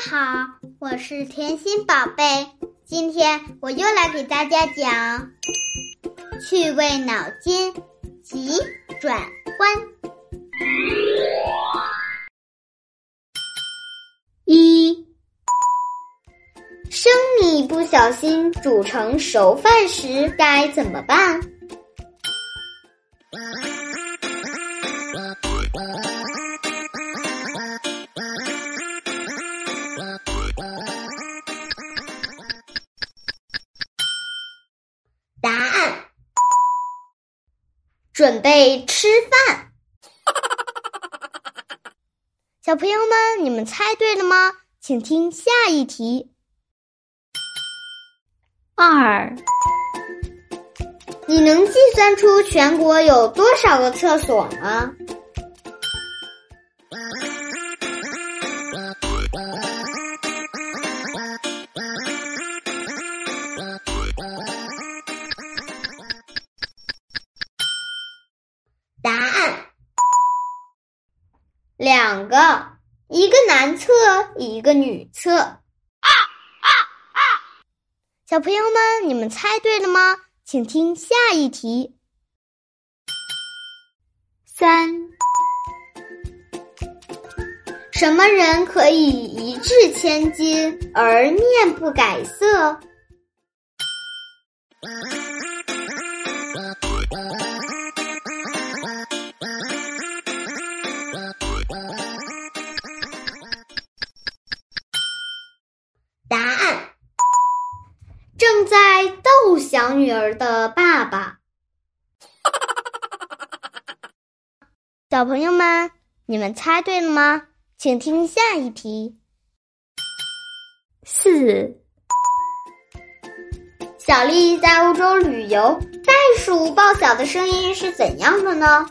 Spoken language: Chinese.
好，我是甜心宝贝。今天我又来给大家讲趣味脑筋急转弯。一，生米不小心煮成熟饭时该怎么办？准备吃饭。小朋友们，你们猜对了吗？请听下一题。二，你能计算出全国有多少个厕所吗？两个，一个男厕，一个女厕。啊啊啊！小朋友们，你们猜对了吗？请听下一题。三，什么人可以一掷千金而面不改色？啊小女儿的爸爸。小朋友们，你们猜对了吗？请听下一题。四，小丽在欧洲旅游，袋鼠报晓的声音是怎样的呢？